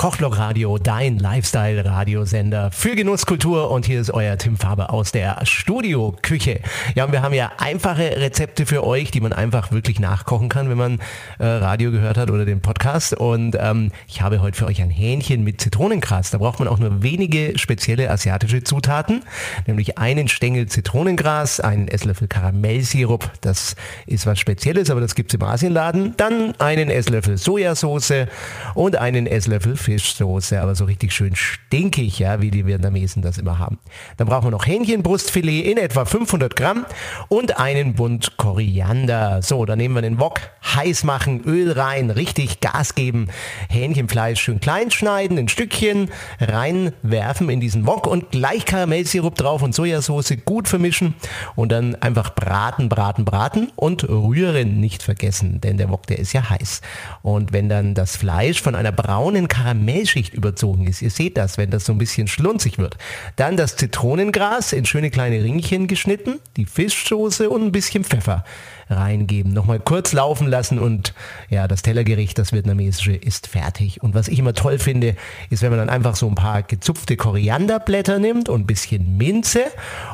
Kochblock Radio, dein Lifestyle-Radiosender für Genusskultur und hier ist euer Tim Faber aus der Studioküche. Ja, und wir haben ja einfache Rezepte für euch, die man einfach wirklich nachkochen kann, wenn man äh, Radio gehört hat oder den Podcast. Und ähm, ich habe heute für euch ein Hähnchen mit Zitronengras. Da braucht man auch nur wenige spezielle asiatische Zutaten, nämlich einen Stängel Zitronengras, einen Esslöffel Karamellsirup, das ist was Spezielles, aber das gibt es im Asienladen. Dann einen Esslöffel Sojasauce und einen Esslöffel Fischsoße, aber so richtig schön stinkig, ja, wie die Vietnamesen das immer haben. Dann brauchen wir noch Hähnchenbrustfilet in etwa 500 Gramm und einen Bund Koriander. So, dann nehmen wir den Wok, heiß machen, Öl rein, richtig Gas geben, Hähnchenfleisch schön klein schneiden, in Stückchen reinwerfen in diesen Wok und gleich Karamellsirup drauf und Sojasauce gut vermischen und dann einfach braten, braten, braten und rühren nicht vergessen, denn der Wok, der ist ja heiß. Und wenn dann das Fleisch von einer braunen Karamell Karamellschicht überzogen ist. Ihr seht das, wenn das so ein bisschen schlunzig wird. Dann das Zitronengras in schöne kleine Ringchen geschnitten, die Fischsoße und ein bisschen Pfeffer reingeben. Nochmal kurz laufen lassen und ja, das Tellergericht, das vietnamesische, ist fertig. Und was ich immer toll finde, ist, wenn man dann einfach so ein paar gezupfte Korianderblätter nimmt und ein bisschen Minze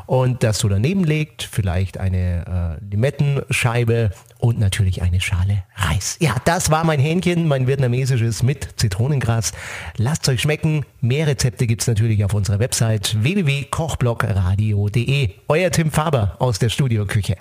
und das so daneben legt, vielleicht eine äh, Limettenscheibe und natürlich eine Schale Reis. Ja, das war mein Hähnchen, mein vietnamesisches mit Zitronengras. Lasst euch schmecken. Mehr Rezepte gibt's natürlich auf unserer Website www.kochblockradio.de. Euer Tim Faber aus der Studioküche.